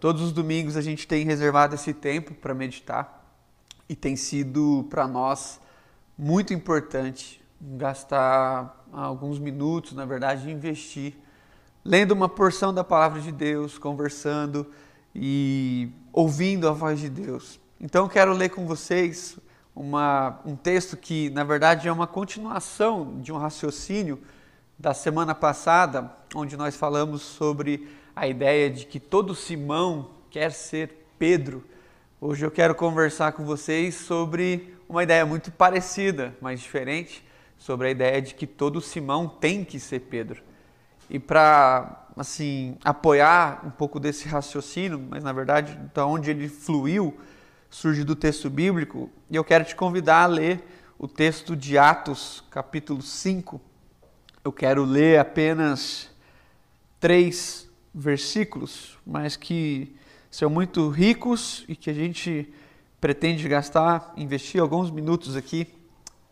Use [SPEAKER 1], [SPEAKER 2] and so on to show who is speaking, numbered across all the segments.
[SPEAKER 1] Todos os domingos a gente tem reservado esse tempo para meditar e tem sido para nós muito importante gastar alguns minutos, na verdade, investir lendo uma porção da palavra de Deus, conversando e ouvindo a voz de Deus. Então quero ler com vocês uma, um texto que, na verdade, é uma continuação de um raciocínio da semana passada, onde nós falamos sobre a ideia de que todo Simão quer ser Pedro. Hoje eu quero conversar com vocês sobre uma ideia muito parecida, mas diferente, sobre a ideia de que todo Simão tem que ser Pedro. E para assim apoiar um pouco desse raciocínio, mas na verdade da onde ele fluiu, surge do texto bíblico, e eu quero te convidar a ler o texto de Atos, capítulo 5. Eu quero ler apenas três versículos, mas que são muito ricos e que a gente pretende gastar, investir alguns minutos aqui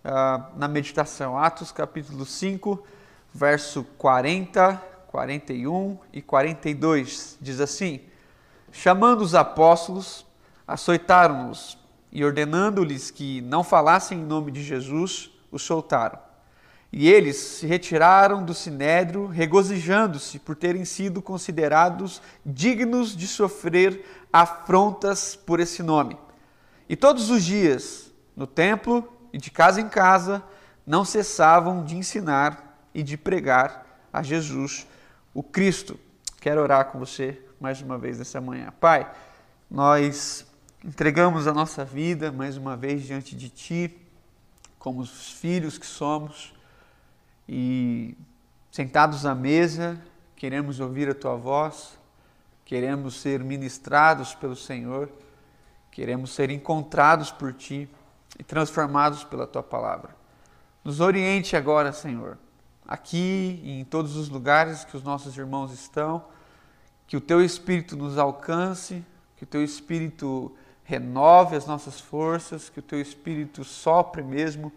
[SPEAKER 1] uh, na meditação. Atos capítulo 5, verso 40, 41 e 42 diz assim: Chamando os apóstolos, açoitaram-nos e ordenando-lhes que não falassem em nome de Jesus, os soltaram. E eles se retiraram do sinédrio, regozijando-se por terem sido considerados dignos de sofrer afrontas por esse nome. E todos os dias, no templo e de casa em casa, não cessavam de ensinar e de pregar a Jesus, o Cristo. Quero orar com você mais uma vez nessa manhã. Pai, nós entregamos a nossa vida mais uma vez diante de Ti, como os filhos que somos e sentados à mesa, queremos ouvir a tua voz, queremos ser ministrados pelo Senhor, queremos ser encontrados por ti e transformados pela tua palavra. Nos oriente agora, Senhor, aqui e em todos os lugares que os nossos irmãos estão, que o teu espírito nos alcance, que o teu espírito renove as nossas forças, que o teu espírito sopre mesmo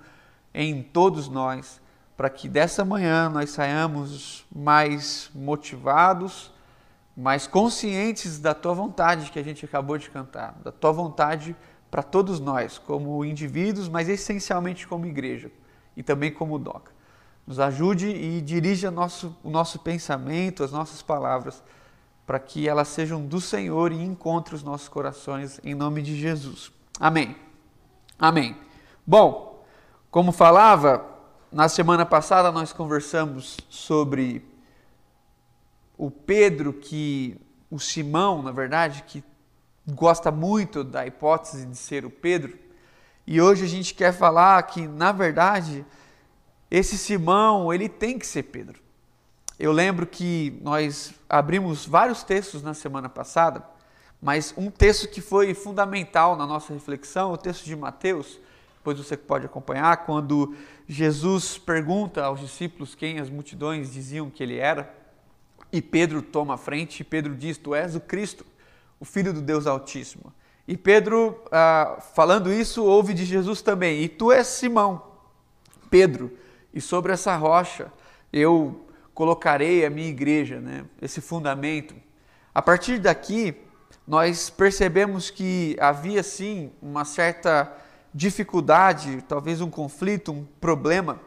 [SPEAKER 1] em todos nós para que dessa manhã nós saiamos mais motivados, mais conscientes da tua vontade que a gente acabou de cantar, da tua vontade para todos nós, como indivíduos, mas essencialmente como igreja e também como DOCA. Nos ajude e dirija nosso, o nosso pensamento, as nossas palavras, para que elas sejam do Senhor e encontrem os nossos corações, em nome de Jesus. Amém. Amém. Bom, como falava, na semana passada nós conversamos sobre o Pedro que o Simão, na verdade, que gosta muito da hipótese de ser o Pedro. E hoje a gente quer falar que, na verdade, esse Simão, ele tem que ser Pedro. Eu lembro que nós abrimos vários textos na semana passada, mas um texto que foi fundamental na nossa reflexão, o texto de Mateus, depois você pode acompanhar, quando Jesus pergunta aos discípulos quem as multidões diziam que ele era, e Pedro toma a frente, e Pedro diz: Tu és o Cristo, o Filho do Deus Altíssimo. E Pedro, ah, falando isso, ouve de Jesus também: E tu és Simão, Pedro, e sobre essa rocha eu colocarei a minha igreja, né? esse fundamento. A partir daqui, nós percebemos que havia sim uma certa dificuldade, talvez um conflito, um problema,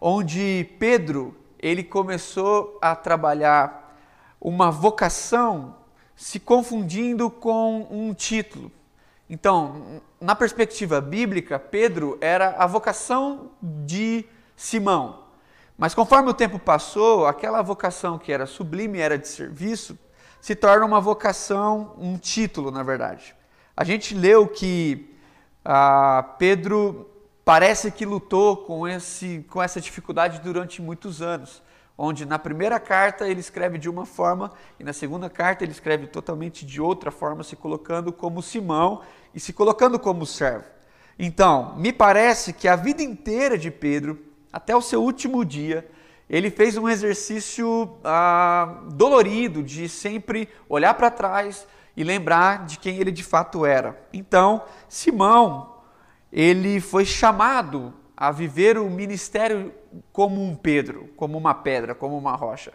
[SPEAKER 1] onde Pedro ele começou a trabalhar uma vocação se confundindo com um título. Então, na perspectiva bíblica, Pedro era a vocação de Simão. Mas conforme o tempo passou, aquela vocação que era sublime, era de serviço, se torna uma vocação, um título, na verdade. A gente leu que ah, Pedro parece que lutou com, esse, com essa dificuldade durante muitos anos, onde na primeira carta ele escreve de uma forma e na segunda carta ele escreve totalmente de outra forma, se colocando como Simão e se colocando como servo. Então, me parece que a vida inteira de Pedro, até o seu último dia, ele fez um exercício ah, dolorido de sempre olhar para trás, e lembrar de quem ele de fato era. Então, Simão, ele foi chamado a viver o ministério como um Pedro, como uma pedra, como uma rocha.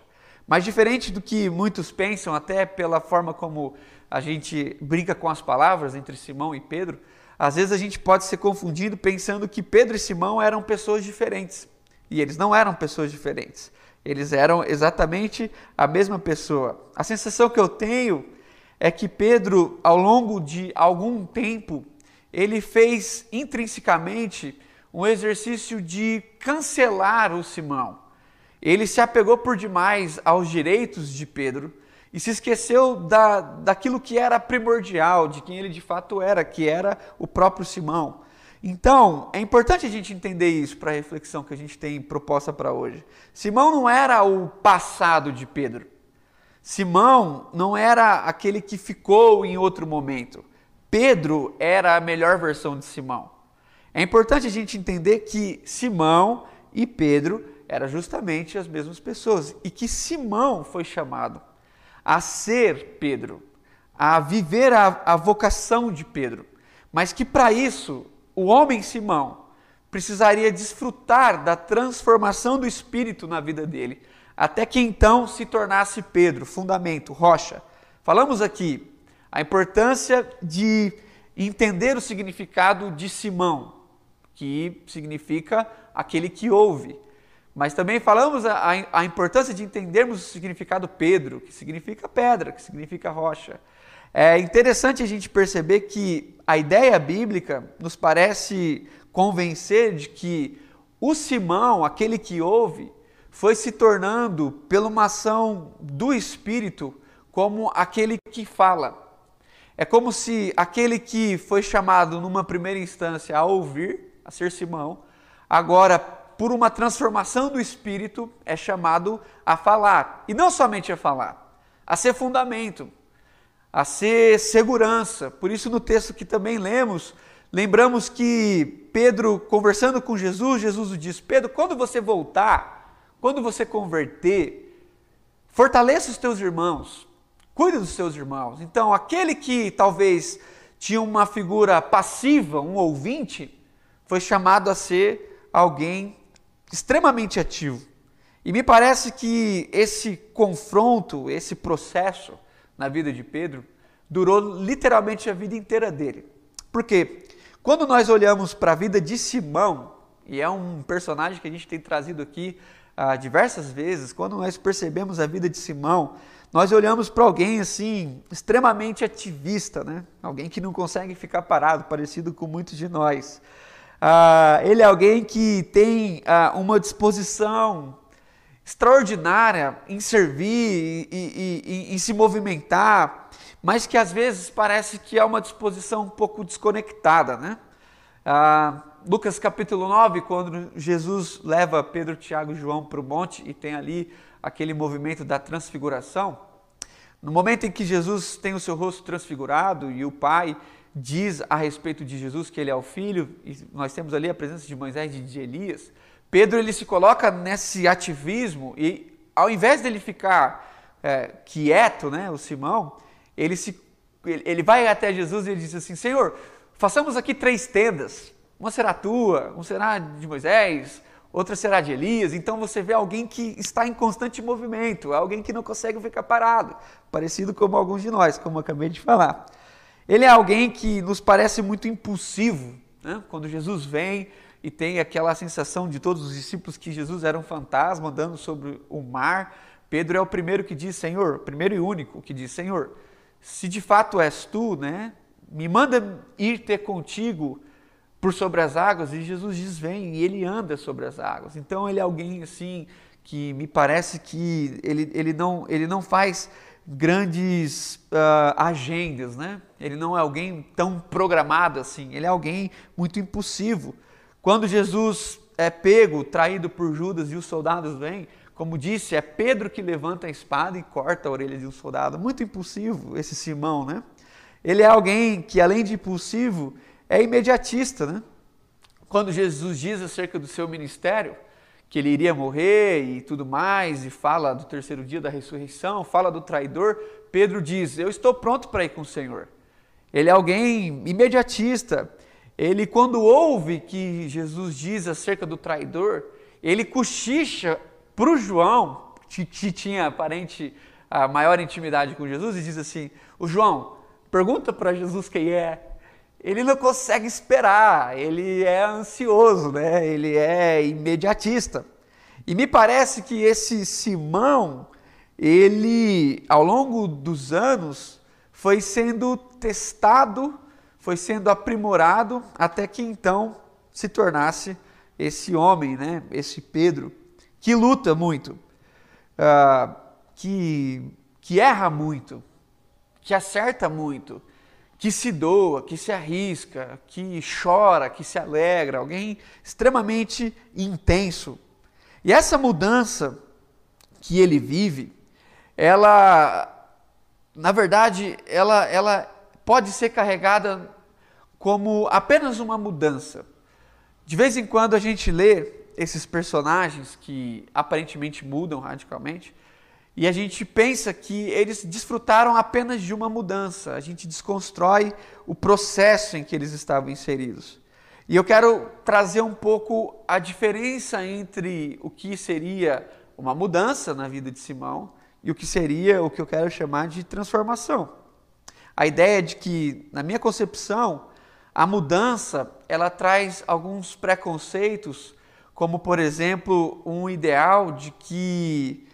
[SPEAKER 1] Mas diferente do que muitos pensam, até pela forma como a gente brinca com as palavras entre Simão e Pedro, às vezes a gente pode ser confundido pensando que Pedro e Simão eram pessoas diferentes. E eles não eram pessoas diferentes. Eles eram exatamente a mesma pessoa. A sensação que eu tenho é que Pedro, ao longo de algum tempo, ele fez intrinsecamente um exercício de cancelar o Simão. Ele se apegou por demais aos direitos de Pedro e se esqueceu da, daquilo que era primordial, de quem ele de fato era, que era o próprio Simão. Então, é importante a gente entender isso para a reflexão que a gente tem proposta para hoje. Simão não era o passado de Pedro. Simão não era aquele que ficou em outro momento. Pedro era a melhor versão de Simão. É importante a gente entender que Simão e Pedro eram justamente as mesmas pessoas e que Simão foi chamado a ser Pedro, a viver a, a vocação de Pedro, mas que para isso o homem Simão precisaria desfrutar da transformação do Espírito na vida dele, até que então se tornasse Pedro, fundamento, rocha. Falamos aqui a importância de entender o significado de Simão, que significa aquele que ouve. Mas também falamos a, a, importância de entendermos o significado Pedro, que significa pedra, que significa rocha. É interessante a gente perceber que a ideia bíblica nos parece convencer de que o Simão, aquele que ouve, foi se tornando, pela uma ação do Espírito, como aquele que fala. É como se aquele que foi chamado numa primeira instância a ouvir, a ser Simão, agora por uma transformação do espírito, é chamado a falar. E não somente a falar, a ser fundamento, a ser segurança. Por isso, no texto que também lemos, lembramos que Pedro, conversando com Jesus, Jesus diz: Pedro, quando você voltar, quando você converter, fortaleça os teus irmãos, cuide dos seus irmãos. Então, aquele que talvez tinha uma figura passiva, um ouvinte, foi chamado a ser alguém extremamente ativo. E me parece que esse confronto, esse processo na vida de Pedro, durou literalmente a vida inteira dele. Porque quando nós olhamos para a vida de Simão, e é um personagem que a gente tem trazido aqui ah, diversas vezes, quando nós percebemos a vida de Simão, nós olhamos para alguém assim, extremamente ativista, né? alguém que não consegue ficar parado, parecido com muitos de nós. Ah, ele é alguém que tem ah, uma disposição extraordinária em servir e, e, e, em se movimentar, mas que às vezes parece que é uma disposição um pouco desconectada, né? Ah, Lucas capítulo 9, quando Jesus leva Pedro, Tiago e João para o monte e tem ali aquele movimento da transfiguração, no momento em que Jesus tem o seu rosto transfigurado e o Pai diz a respeito de Jesus que ele é o filho, e nós temos ali a presença de Moisés e de Elias, Pedro ele se coloca nesse ativismo e ao invés dele ficar é, quieto, né, o Simão, ele, se, ele, vai até Jesus e ele diz assim, Senhor, façamos aqui três tendas, uma será tua, uma será de Moisés, outra será de Elias. Então você vê alguém que está em constante movimento, alguém que não consegue ficar parado, parecido como alguns de nós, como eu acabei de falar. Ele é alguém que nos parece muito impulsivo. Né? Quando Jesus vem e tem aquela sensação de todos os discípulos que Jesus era um fantasma andando sobre o mar, Pedro é o primeiro que diz, Senhor, primeiro e único que diz, Senhor, se de fato és tu, né, me manda ir ter contigo por sobre as águas. E Jesus diz, vem, e ele anda sobre as águas. Então ele é alguém assim que me parece que ele, ele, não, ele não faz grandes uh, agendas, né? Ele não é alguém tão programado assim, ele é alguém muito impulsivo. Quando Jesus é pego, traído por Judas e os soldados vêm, como disse, é Pedro que levanta a espada e corta a orelha de um soldado. Muito impulsivo esse Simão, né? Ele é alguém que, além de impulsivo, é imediatista, né? Quando Jesus diz acerca do seu ministério, que ele iria morrer e tudo mais, e fala do terceiro dia da ressurreição, fala do traidor, Pedro diz: Eu estou pronto para ir com o Senhor. Ele é alguém imediatista. Ele, quando ouve que Jesus diz acerca do traidor, ele cochicha para o João, que, tinha aparente a maior intimidade com Jesus, e diz assim: O João, Pergunta para Jesus quem é. Ele não consegue esperar, ele é ansioso, né? ele é imediatista. E me parece que esse Simão, ele, ao longo dos anos, foi sendo testado, foi sendo aprimorado, até que então se tornasse esse homem, né? esse Pedro, que luta muito, uh, que, que erra muito, que acerta muito, que se doa, que se arrisca, que chora, que se alegra, alguém extremamente intenso. E essa mudança que ele vive, ela, na verdade, ela, ela pode ser carregada como apenas uma mudança. De vez em quando a gente lê esses personagens que aparentemente mudam radicalmente, e a gente pensa que eles desfrutaram apenas de uma mudança. A gente desconstrói o processo em que eles estavam inseridos. E eu quero trazer um pouco a diferença entre o que seria uma mudança na vida de Simão e o que seria o que eu quero chamar de transformação. A ideia de que, na minha concepção, a mudança ela traz alguns preconceitos, como por exemplo um ideal de que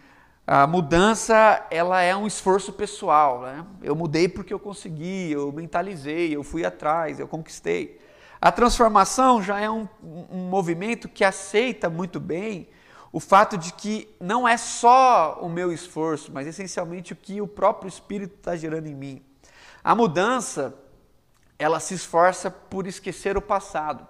[SPEAKER 1] a mudança ela é um esforço pessoal. Né? Eu mudei porque eu consegui, eu mentalizei, eu fui atrás, eu conquistei. A transformação já é um, um movimento que aceita muito bem o fato de que não é só o meu esforço, mas essencialmente o que o próprio Espírito está gerando em mim. A mudança, ela se esforça por esquecer o passado.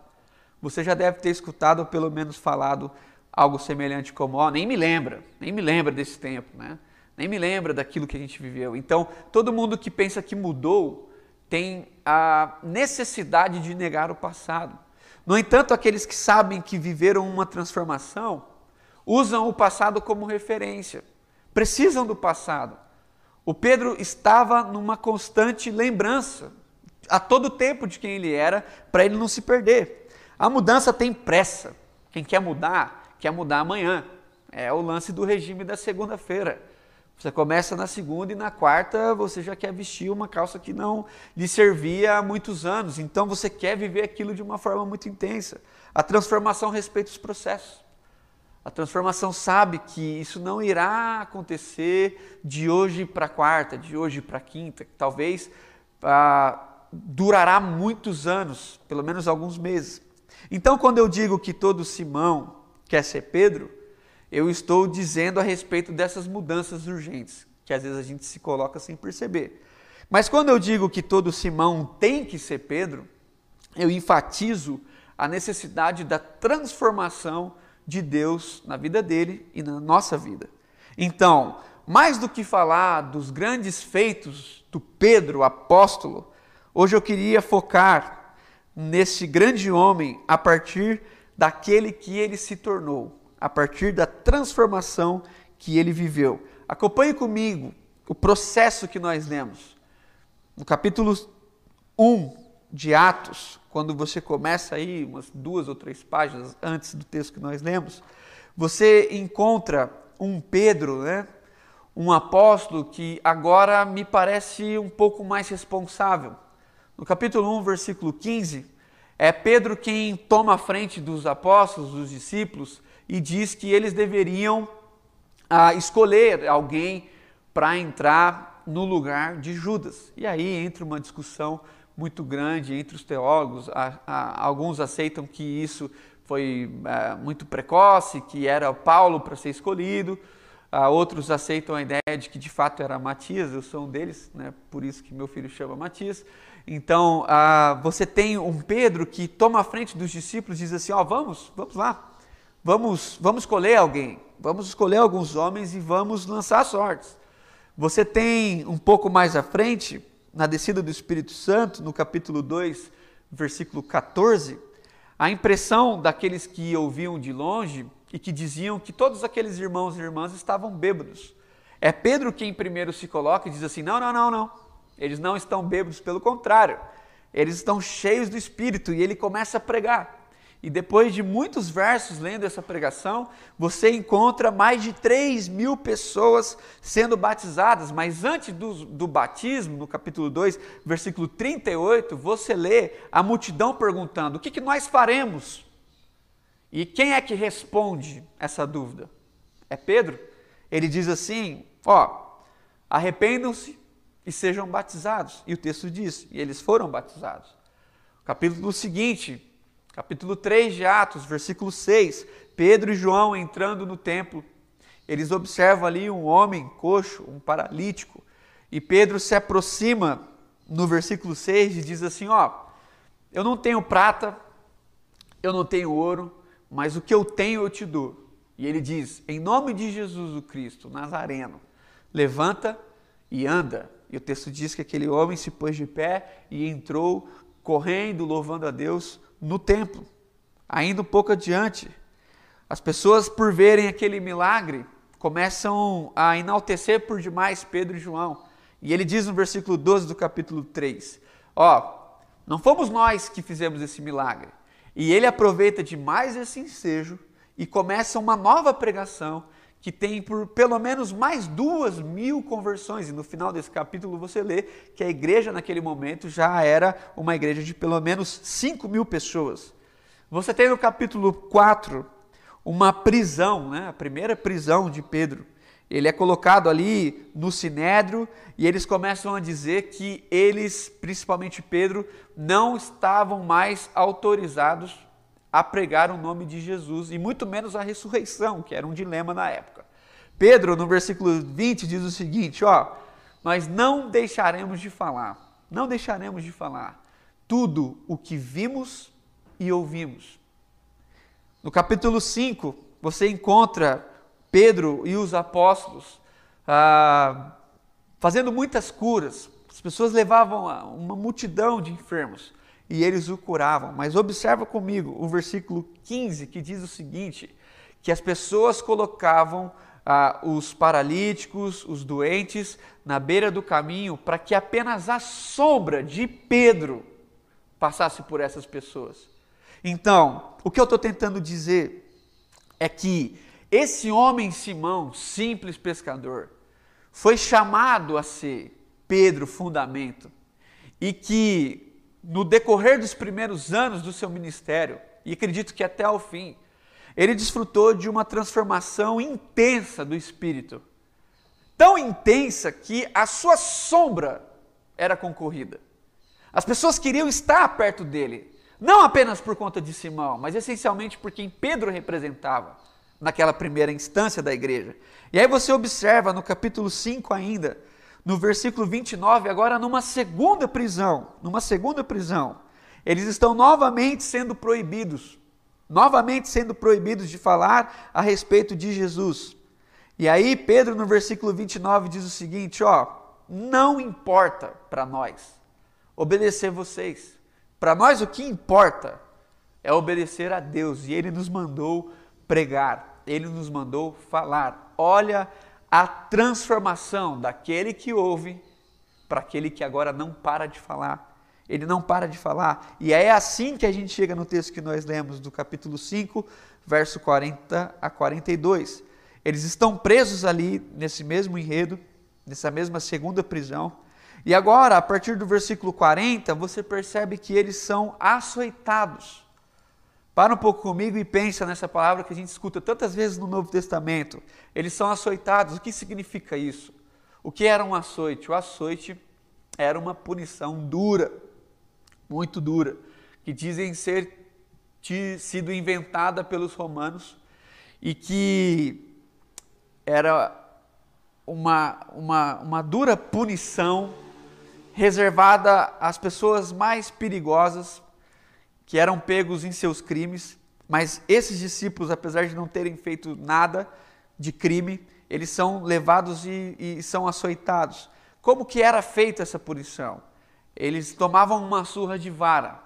[SPEAKER 1] Você já deve ter escutado ou pelo menos falado algo semelhante como, ó, nem me lembra, nem me lembra desse tempo, né? Nem me lembra daquilo que a gente viveu. Então, todo mundo que pensa que mudou tem a necessidade de negar o passado. No entanto, aqueles que sabem que viveram uma transformação usam o passado como referência, precisam do passado. O Pedro estava numa constante lembrança a todo tempo de quem ele era, para ele não se perder. A mudança tem pressa. Quem quer mudar quer mudar amanhã. É o lance do regime da segunda-feira. Você começa na segunda e na quarta você já quer vestir uma calça que não lhe servia há muitos anos. Então você quer viver aquilo de uma forma muito intensa. A transformação respeita os processos. A transformação sabe que isso não irá acontecer de hoje para quarta, de hoje para quinta. Talvez ah, durará muitos anos, pelo menos alguns meses. Então, quando eu digo que todo Simão quer ser Pedro, eu estou dizendo a respeito dessas mudanças urgentes, que às vezes a gente se coloca sem perceber. Mas quando eu digo que todo Simão tem que ser Pedro, eu enfatizo a necessidade da transformação de Deus na vida dele e na nossa vida. Então, mais do que falar dos grandes feitos do Pedro, apóstolo, hoje eu queria focar nesse grande homem a partir daquele que ele se tornou, a partir da transformação que ele viveu. Acompanhe comigo o processo que nós lemos. No capítulo 1 de Atos, quando você começa aí umas duas ou três páginas antes do texto que nós lemos, você encontra um Pedro, né? um apóstolo que agora me parece um pouco mais responsável. No capítulo 1, versículo 15, é Pedro quem toma a frente dos apóstolos, dos discípulos, e diz que eles deveriam ah, escolher alguém para entrar no lugar de Judas. E aí entra uma discussão muito grande entre os teólogos. alguns aceitam que isso foi é, muito precoce, que era Paulo para ser escolhido. outros aceitam a ideia de que de fato era Matias, eu sou um deles, né? por isso que meu filho chama Matias. Então, ah, você tem um Pedro que toma a frente dos discípulos e diz assim: Ó, oh, vamos, vamos lá, vamos, vamos escolher alguém, vamos escolher alguns homens e vamos lançar sortes. Você tem um pouco mais à frente, na descida do Espírito Santo, no capítulo 2, versículo 14, a impressão daqueles que ouviam de longe e que diziam que todos aqueles irmãos e irmãs estavam bêbados. É Pedro quem primeiro se coloca e diz assim: não, não, não, não. Eles não estão bêbados, pelo contrário, eles estão cheios do Espírito e ele começa a pregar. E depois de muitos versos lendo essa pregação, você encontra mais de 3 mil pessoas sendo batizadas. Mas antes do, do batismo, no capítulo 2, versículo 38, você lê a multidão perguntando: o que, que nós faremos? E quem é que responde essa dúvida? É Pedro. Ele diz assim: ó, arrependam-se e sejam batizados. E o texto diz: e eles foram batizados. Capítulo seguinte, capítulo 3 de Atos, versículo 6. Pedro e João entrando no templo, eles observam ali um homem coxo, um paralítico, e Pedro se aproxima no versículo 6 e diz assim: Ó, eu não tenho prata, eu não tenho ouro, mas o que eu tenho eu te dou. E ele diz: Em nome de Jesus o Cristo, Nazareno, levanta e anda. E o texto diz que aquele homem se pôs de pé e entrou correndo, louvando a Deus no templo. Ainda um pouco adiante, as pessoas, por verem aquele milagre, começam a enaltecer por demais Pedro e João. E ele diz no versículo 12 do capítulo 3: Ó, não fomos nós que fizemos esse milagre. E ele aproveita demais esse ensejo e começa uma nova pregação que tem por pelo menos mais duas mil conversões. E no final desse capítulo você lê que a igreja naquele momento já era uma igreja de pelo menos 5 mil pessoas. Você tem no capítulo 4 uma prisão, né? a primeira prisão de Pedro. Ele é colocado ali no sinédrio e eles começam a dizer que eles, principalmente Pedro, não estavam mais autorizados a pregar o nome de Jesus e muito menos a ressurreição, que era um dilema na época. Pedro, no versículo 20, diz o seguinte: ó, nós não deixaremos de falar, não deixaremos de falar tudo o que vimos e ouvimos. No capítulo 5, você encontra Pedro e os apóstolos ah, fazendo muitas curas. As pessoas levavam uma multidão de enfermos e eles o curavam. Mas observa comigo o versículo 15 que diz o seguinte: que as pessoas colocavam ah, os paralíticos, os doentes, na beira do caminho, para que apenas a sombra de Pedro passasse por essas pessoas. Então, o que eu estou tentando dizer é que esse homem Simão, simples pescador, foi chamado a ser Pedro, fundamento, e que no decorrer dos primeiros anos do seu ministério, e acredito que até ao fim, ele desfrutou de uma transformação intensa do espírito. Tão intensa que a sua sombra era concorrida. As pessoas queriam estar perto dele, não apenas por conta de Simão, mas essencialmente por quem Pedro representava naquela primeira instância da igreja. E aí você observa no capítulo 5 ainda, no versículo 29, agora numa segunda prisão, numa segunda prisão, eles estão novamente sendo proibidos, novamente sendo proibidos de falar a respeito de Jesus. E aí Pedro no versículo 29 diz o seguinte, ó, não importa para nós obedecer vocês. Para nós o que importa é obedecer a Deus e ele nos mandou pregar, ele nos mandou falar. Olha a transformação daquele que ouve para aquele que agora não para de falar. Ele não para de falar. E é assim que a gente chega no texto que nós lemos do capítulo 5, verso 40 a 42. Eles estão presos ali nesse mesmo enredo, nessa mesma segunda prisão. E agora, a partir do versículo 40, você percebe que eles são açoitados. Para um pouco comigo e pensa nessa palavra que a gente escuta tantas vezes no Novo Testamento. Eles são açoitados. O que significa isso? O que era um açoite? O açoite era uma punição dura, muito dura, que dizem ser sido inventada pelos romanos e que era uma, uma, uma dura punição reservada às pessoas mais perigosas que eram pegos em seus crimes, mas esses discípulos, apesar de não terem feito nada de crime, eles são levados e, e são açoitados. Como que era feita essa punição? Eles tomavam uma surra de vara.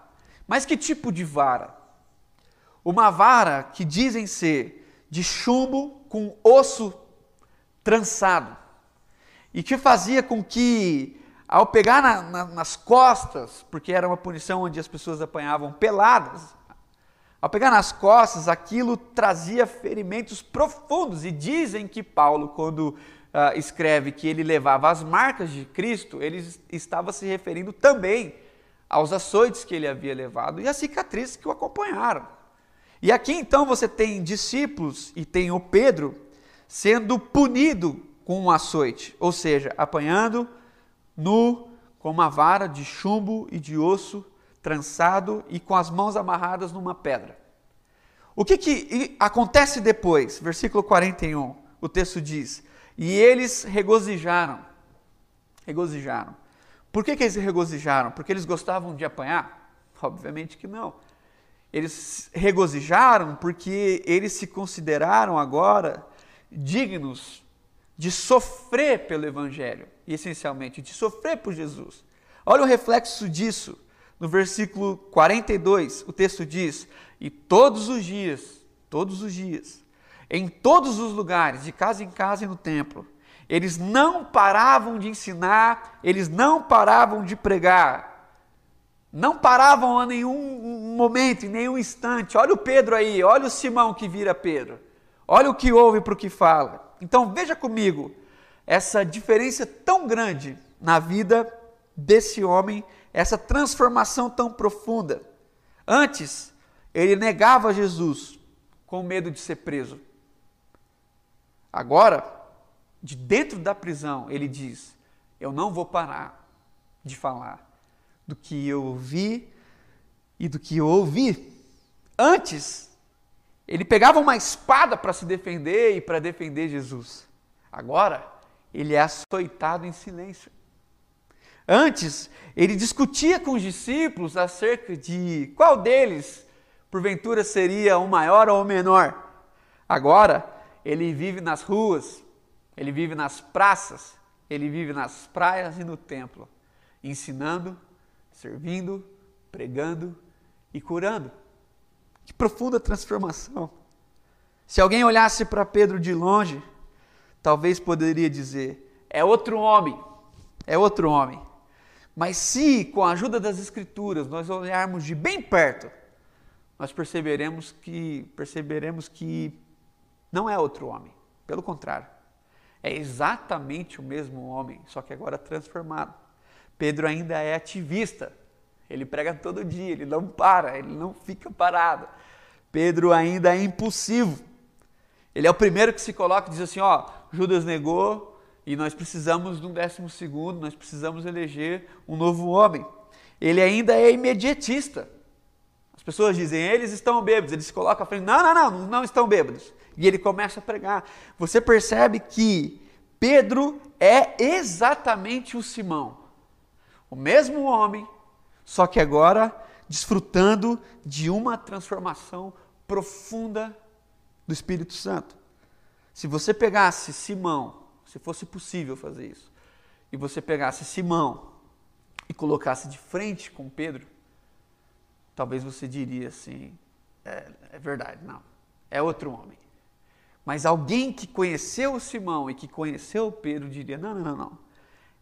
[SPEAKER 1] Mas que tipo de vara? Uma vara que dizem ser de chumbo com osso trançado. E que fazia com que ao pegar na, na, nas costas, porque era uma punição onde as pessoas apanhavam peladas, Ao pegar nas costas, aquilo trazia ferimentos profundos. E dizem que Paulo, quando uh, escreve que ele levava as marcas de Cristo, ele estava se referindo também aos açoites que ele havia levado e às cicatrizes que o acompanharam. E aqui então você tem discípulos e tem o Pedro sendo punido com um açoite, ou seja, apanhando nu com uma vara de chumbo e de osso trançado e com as mãos amarradas numa pedra. O que, que acontece depois? Versículo 41, o texto diz: E eles regozijaram. Regozijaram. Por que, que eles regozijaram? Porque eles gostavam de apanhar? Obviamente que não. Eles regozijaram porque eles se consideraram agora dignos de sofrer pelo Evangelho, e essencialmente de sofrer por Jesus. Olha o reflexo disso. No versículo 42, o texto diz: E todos os dias, todos os dias, em todos os lugares, de casa em casa e no templo, eles não paravam de ensinar, eles não paravam de pregar, não paravam a nenhum momento, em nenhum instante. Olha o Pedro aí, olha o Simão que vira Pedro, olha o que ouve para o que fala. Então veja comigo essa diferença tão grande na vida desse homem essa transformação tão profunda. Antes, ele negava Jesus com medo de ser preso. Agora, de dentro da prisão, ele diz: Eu não vou parar de falar do que eu vi e do que eu ouvi. Antes, ele pegava uma espada para se defender e para defender Jesus. Agora, ele é açoitado em silêncio. Antes, ele discutia com os discípulos acerca de qual deles, porventura, seria o maior ou o menor. Agora, ele vive nas ruas, ele vive nas praças, ele vive nas praias e no templo, ensinando, servindo, pregando e curando. Que profunda transformação! Se alguém olhasse para Pedro de longe, talvez poderia dizer: é outro homem, é outro homem. Mas se, com a ajuda das Escrituras, nós olharmos de bem perto, nós perceberemos que, perceberemos que não é outro homem. Pelo contrário, é exatamente o mesmo homem, só que agora transformado. Pedro ainda é ativista. Ele prega todo dia, ele não para, ele não fica parado. Pedro ainda é impulsivo. Ele é o primeiro que se coloca e diz assim: ó, Judas negou, e nós precisamos de um décimo segundo, nós precisamos eleger um novo homem. Ele ainda é imediatista. As pessoas dizem, eles estão bêbados. Ele se coloca à frente, não, não, não, não estão bêbados. E ele começa a pregar. Você percebe que Pedro é exatamente o Simão. O mesmo homem, só que agora desfrutando de uma transformação profunda do Espírito Santo. Se você pegasse Simão se fosse possível fazer isso, e você pegasse Simão e colocasse de frente com Pedro, talvez você diria assim: é, é verdade, não, é outro homem. Mas alguém que conheceu Simão e que conheceu Pedro diria: não, não, não, não.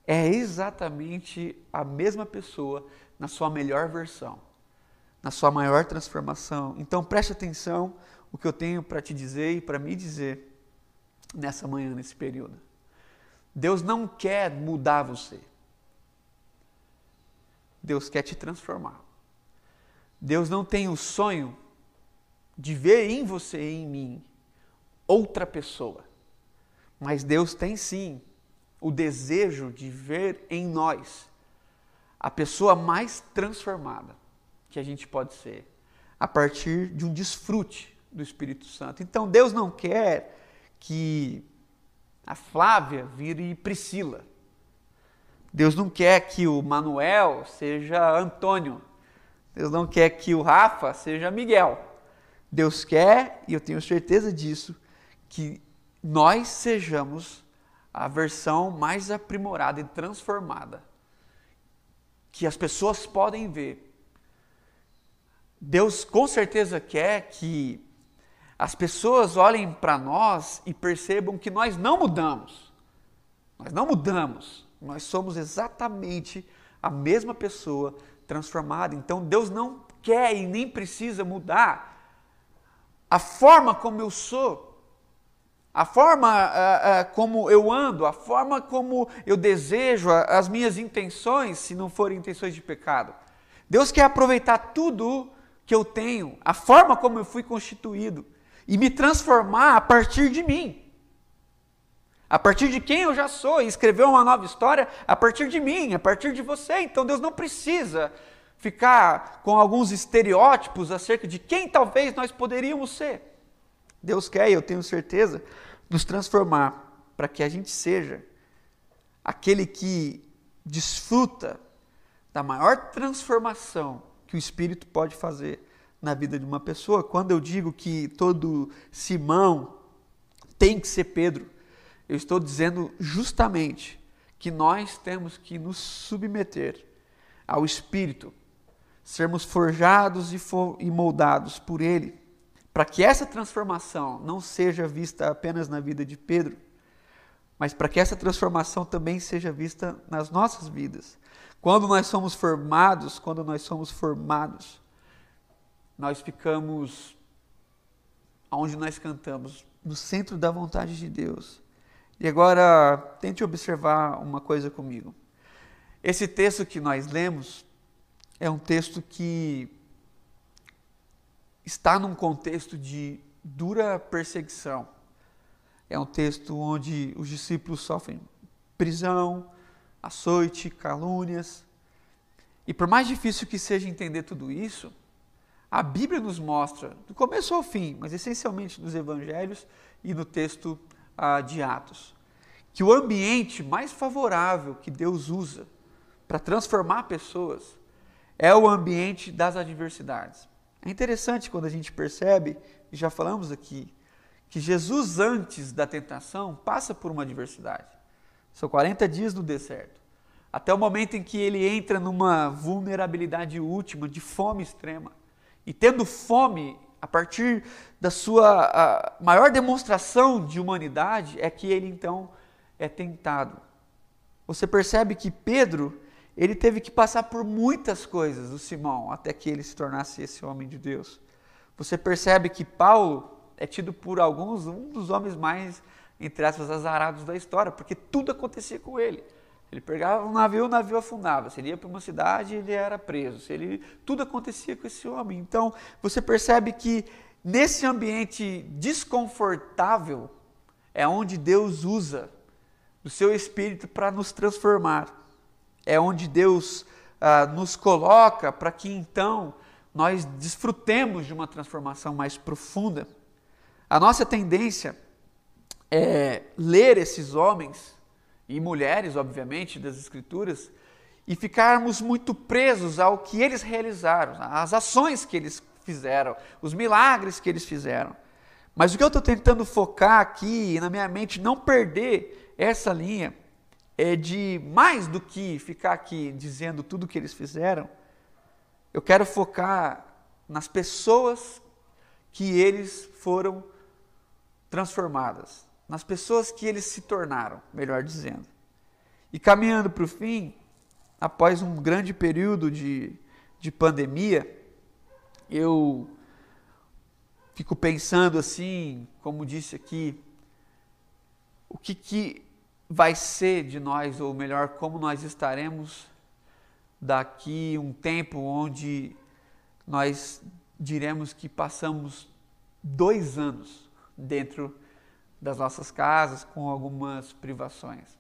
[SPEAKER 1] É exatamente a mesma pessoa na sua melhor versão, na sua maior transformação. Então preste atenção o que eu tenho para te dizer e para me dizer nessa manhã, nesse período. Deus não quer mudar você. Deus quer te transformar. Deus não tem o sonho de ver em você e em mim outra pessoa. Mas Deus tem sim o desejo de ver em nós a pessoa mais transformada que a gente pode ser, a partir de um desfrute do Espírito Santo. Então Deus não quer que a Flávia vire Priscila. Deus não quer que o Manuel seja Antônio. Deus não quer que o Rafa seja Miguel. Deus quer, e eu tenho certeza disso, que nós sejamos a versão mais aprimorada e transformada que as pessoas podem ver. Deus com certeza quer que as pessoas olhem para nós e percebam que nós não mudamos. Nós não mudamos. Nós somos exatamente a mesma pessoa transformada. Então Deus não quer e nem precisa mudar a forma como eu sou, a forma como eu ando, a forma como eu desejo, as minhas intenções, se não forem intenções de pecado. Deus quer aproveitar tudo que eu tenho, a forma como eu fui constituído, e me transformar a partir de mim. A partir de quem eu já sou, e escrever uma nova história a partir de mim, a partir de você. Então Deus não precisa ficar com alguns estereótipos acerca de quem talvez nós poderíamos ser. Deus quer, eu tenho certeza, nos transformar para que a gente seja aquele que desfruta da maior transformação que o Espírito pode fazer na vida de uma pessoa. Quando eu digo que todo Simão tem que ser Pedro, eu estou dizendo justamente que nós temos que nos submeter ao Espírito, sermos forjados e moldados por Ele, para que essa transformação não seja vista apenas na vida de Pedro, mas para que essa transformação também seja vista nas nossas vidas. Quando nós somos formados, quando nós somos formados, nós ficamos onde nós cantamos, no centro da vontade de Deus. E agora, tente observar uma coisa comigo. Esse texto que nós lemos é um texto que está num contexto de dura perseguição. É um texto onde os discípulos sofrem prisão, açoite, calúnias. E por mais difícil que seja entender tudo isso, a Bíblia nos mostra, do começo ao fim, mas essencialmente nos evangelhos e no texto ah, de Atos, que o ambiente mais favorável que Deus usa para transformar pessoas é o ambiente das adversidades. É interessante quando a gente percebe, e já falamos aqui, que Jesus, antes da tentação, passa por uma adversidade. São 40 dias no deserto. Até o momento em que ele entra numa vulnerabilidade última, de fome extrema. E tendo fome, a partir da sua maior demonstração de humanidade, é que ele então é tentado. Você percebe que Pedro, ele teve que passar por muitas coisas, o Simão, até que ele se tornasse esse homem de Deus. Você percebe que Paulo é tido por alguns um dos homens mais entre aspas, azarados da história, porque tudo acontecia com ele. Ele pegava um navio, o navio afundava. Se ele ia para uma cidade, ele era preso. Se ele, tudo acontecia com esse homem. Então, você percebe que nesse ambiente desconfortável é onde Deus usa o seu espírito para nos transformar. É onde Deus ah, nos coloca para que então nós desfrutemos de uma transformação mais profunda. A nossa tendência é, ler esses homens e mulheres, obviamente, das Escrituras e ficarmos muito presos ao que eles realizaram, às ações que eles fizeram, os milagres que eles fizeram. Mas o que eu estou tentando focar aqui na minha mente, não perder essa linha, é de mais do que ficar aqui dizendo tudo o que eles fizeram, eu quero focar nas pessoas que eles foram transformadas, nas pessoas que eles se tornaram, melhor dizendo. E caminhando para o fim, após um grande período de, de pandemia, eu fico pensando assim, como disse aqui, o que, que vai ser de nós, ou melhor, como nós estaremos daqui um tempo onde nós diremos que passamos dois anos dentro das nossas casas com algumas privações.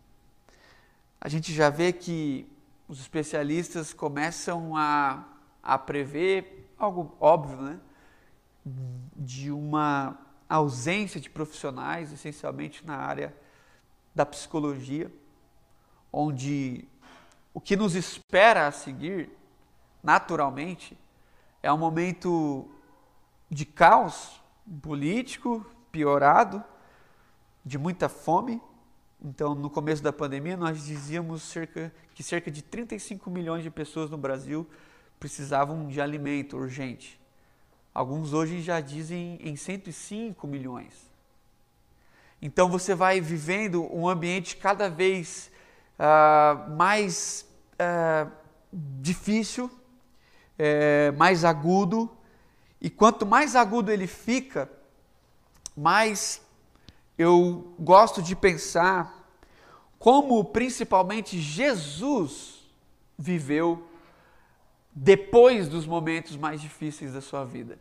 [SPEAKER 1] A gente já vê que os especialistas começam a, a prever algo óbvio, né? De uma ausência de profissionais, essencialmente na área da psicologia, onde o que nos espera a seguir, naturalmente, é um momento de caos político piorado, de muita fome. Então, no começo da pandemia, nós dizíamos cerca, que cerca de 35 milhões de pessoas no Brasil precisavam de alimento urgente. Alguns hoje já dizem em 105 milhões. Então, você vai vivendo um ambiente cada vez uh, mais uh, difícil, uh, mais agudo, e quanto mais agudo ele fica, mas eu gosto de pensar como principalmente Jesus viveu depois dos momentos mais difíceis da sua vida.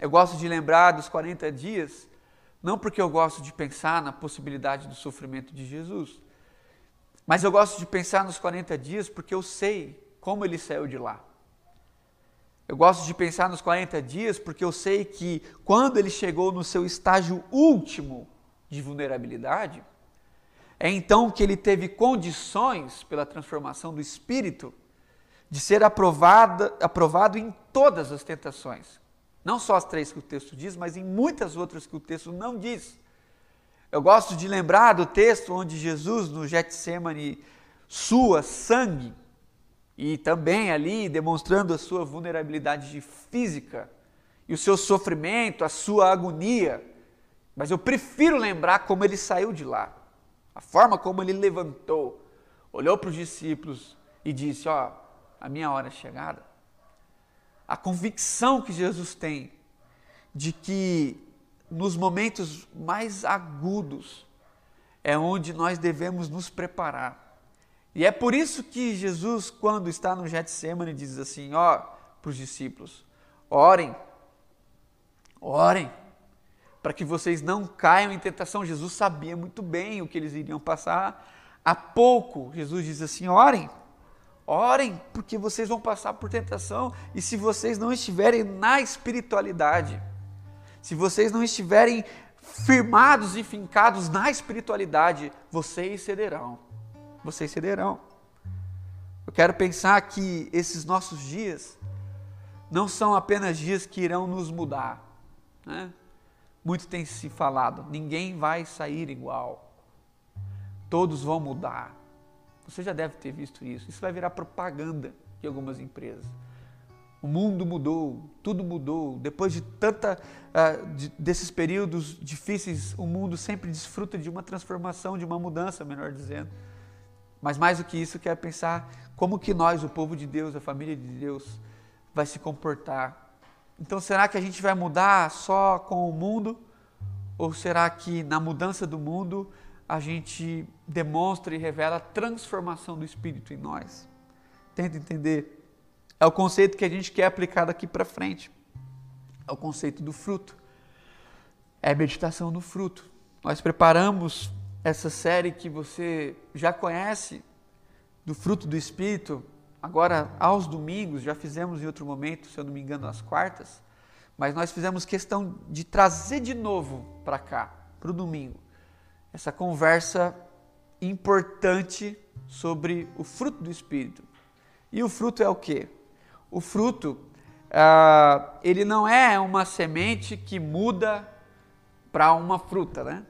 [SPEAKER 1] Eu gosto de lembrar dos 40 dias, não porque eu gosto de pensar na possibilidade do sofrimento de Jesus, mas eu gosto de pensar nos 40 dias porque eu sei como ele saiu de lá. Eu gosto de pensar nos 40 dias porque eu sei que quando ele chegou no seu estágio último de vulnerabilidade, é então que ele teve condições, pela transformação do espírito, de ser aprovado, aprovado em todas as tentações. Não só as três que o texto diz, mas em muitas outras que o texto não diz. Eu gosto de lembrar do texto onde Jesus, no Getsemane, sua sangue, e também ali demonstrando a sua vulnerabilidade física e o seu sofrimento, a sua agonia. Mas eu prefiro lembrar como ele saiu de lá, a forma como ele levantou, olhou para os discípulos e disse: Ó, a minha hora é chegada. A convicção que Jesus tem de que nos momentos mais agudos é onde nós devemos nos preparar e é por isso que Jesus, quando está no Getsemane, diz assim, ó, para os discípulos, orem, orem, para que vocês não caiam em tentação. Jesus sabia muito bem o que eles iriam passar. Há pouco, Jesus diz assim, orem, orem, porque vocês vão passar por tentação. E se vocês não estiverem na espiritualidade, se vocês não estiverem firmados e fincados na espiritualidade, vocês cederão vocês cederão. Eu quero pensar que esses nossos dias não são apenas dias que irão nos mudar. Né? Muito tem se falado, ninguém vai sair igual. Todos vão mudar. Você já deve ter visto isso. Isso vai virar propaganda de algumas empresas. O mundo mudou, tudo mudou. Depois de tanta uh, de, desses períodos difíceis, o mundo sempre desfruta de uma transformação, de uma mudança, melhor dizendo. Mas mais do que isso, quero pensar como que nós, o povo de Deus, a família de Deus, vai se comportar. Então, será que a gente vai mudar só com o mundo? Ou será que na mudança do mundo a gente demonstra e revela a transformação do Espírito em nós? Tenta entender. É o conceito que a gente quer aplicar daqui para frente. É o conceito do fruto. É a meditação no fruto. Nós preparamos essa série que você já conhece do fruto do Espírito, agora aos domingos, já fizemos em outro momento, se eu não me engano, às quartas, mas nós fizemos questão de trazer de novo para cá, para o domingo, essa conversa importante sobre o fruto do Espírito. E o fruto é o quê? O fruto, ah, ele não é uma semente que muda para uma fruta, né?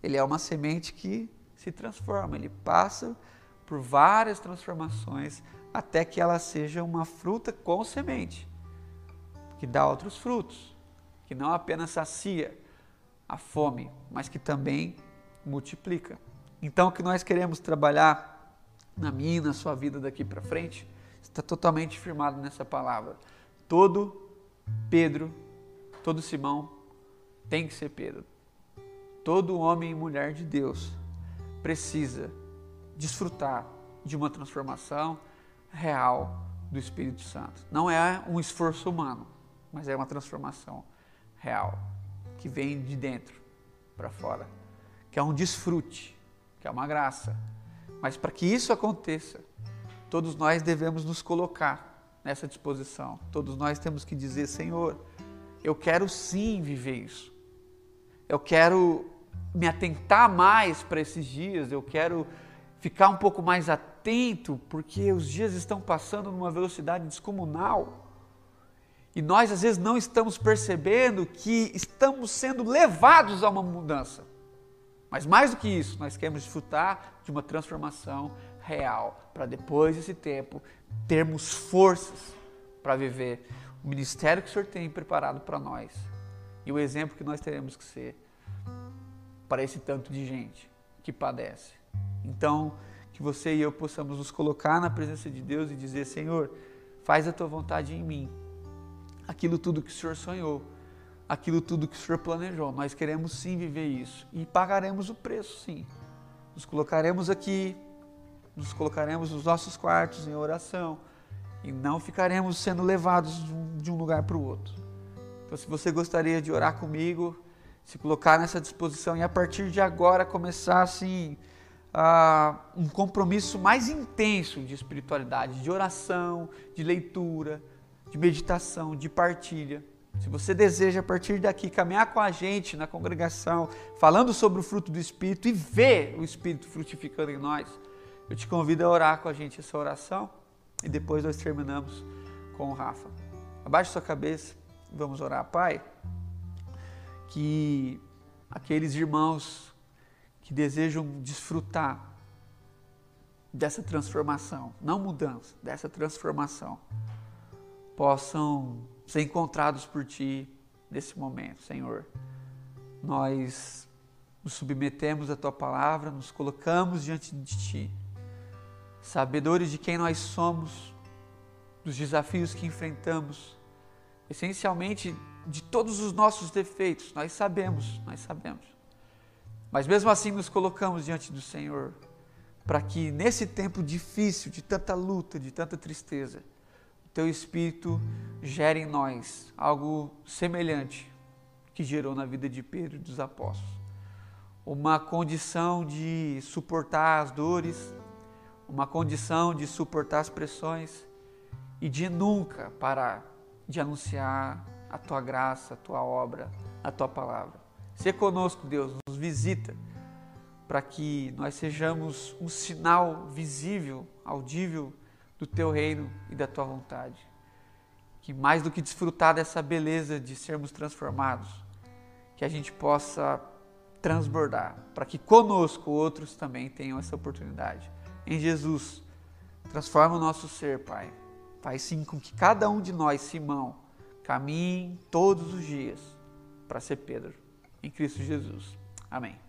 [SPEAKER 1] Ele é uma semente que se transforma, ele passa por várias transformações até que ela seja uma fruta com semente, que dá outros frutos, que não apenas sacia a fome, mas que também multiplica. Então, o que nós queremos trabalhar na minha na sua vida daqui para frente está totalmente firmado nessa palavra. Todo Pedro, todo Simão tem que ser Pedro, Todo homem e mulher de Deus precisa desfrutar de uma transformação real do Espírito Santo. Não é um esforço humano, mas é uma transformação real que vem de dentro para fora, que é um desfrute, que é uma graça. Mas para que isso aconteça, todos nós devemos nos colocar nessa disposição. Todos nós temos que dizer: Senhor, eu quero sim viver isso. Eu quero me atentar mais para esses dias, eu quero ficar um pouco mais atento, porque os dias estão passando numa velocidade descomunal. E nós às vezes não estamos percebendo que estamos sendo levados a uma mudança. Mas mais do que isso, nós queremos desfrutar de uma transformação real, para depois desse tempo termos forças para viver o ministério que o Senhor tem preparado para nós e o exemplo que nós teremos que ser para esse tanto de gente que padece. Então, que você e eu possamos nos colocar na presença de Deus e dizer: Senhor, faz a tua vontade em mim. Aquilo tudo que o Senhor sonhou aquilo tudo que o Senhor planejou. Nós queremos sim viver isso e pagaremos o preço, sim. Nos colocaremos aqui, nos colocaremos nos nossos quartos em oração e não ficaremos sendo levados de um lugar para o outro. Então, se você gostaria de orar comigo, se colocar nessa disposição e a partir de agora começar assim um compromisso mais intenso de espiritualidade, de oração, de leitura, de meditação, de partilha. Se você deseja a partir daqui caminhar com a gente na congregação, falando sobre o fruto do Espírito e ver o Espírito frutificando em nós, eu te convido a orar com a gente essa oração e depois nós terminamos com o Rafa. Abaixe sua cabeça, vamos orar, Pai. Que aqueles irmãos que desejam desfrutar dessa transformação, não mudança, dessa transformação, possam ser encontrados por Ti nesse momento, Senhor. Nós nos submetemos à Tua palavra, nos colocamos diante de Ti, sabedores de quem nós somos, dos desafios que enfrentamos, essencialmente de todos os nossos defeitos, nós sabemos, nós sabemos. Mas mesmo assim nos colocamos diante do Senhor, para que nesse tempo difícil, de tanta luta, de tanta tristeza, teu Espírito gere em nós algo semelhante que gerou na vida de Pedro e dos apóstolos. Uma condição de suportar as dores, uma condição de suportar as pressões e de nunca parar de anunciar a tua graça, a tua obra, a tua palavra. Se conosco, Deus, nos visita para que nós sejamos um sinal visível, audível do teu reino e da tua vontade. Que mais do que desfrutar dessa beleza de sermos transformados, que a gente possa transbordar, para que conosco outros também tenham essa oportunidade. Em Jesus, transforma o nosso ser, Pai. Faz sim com que cada um de nós, Simão, caminhe todos os dias para ser Pedro em Cristo Jesus. Amém.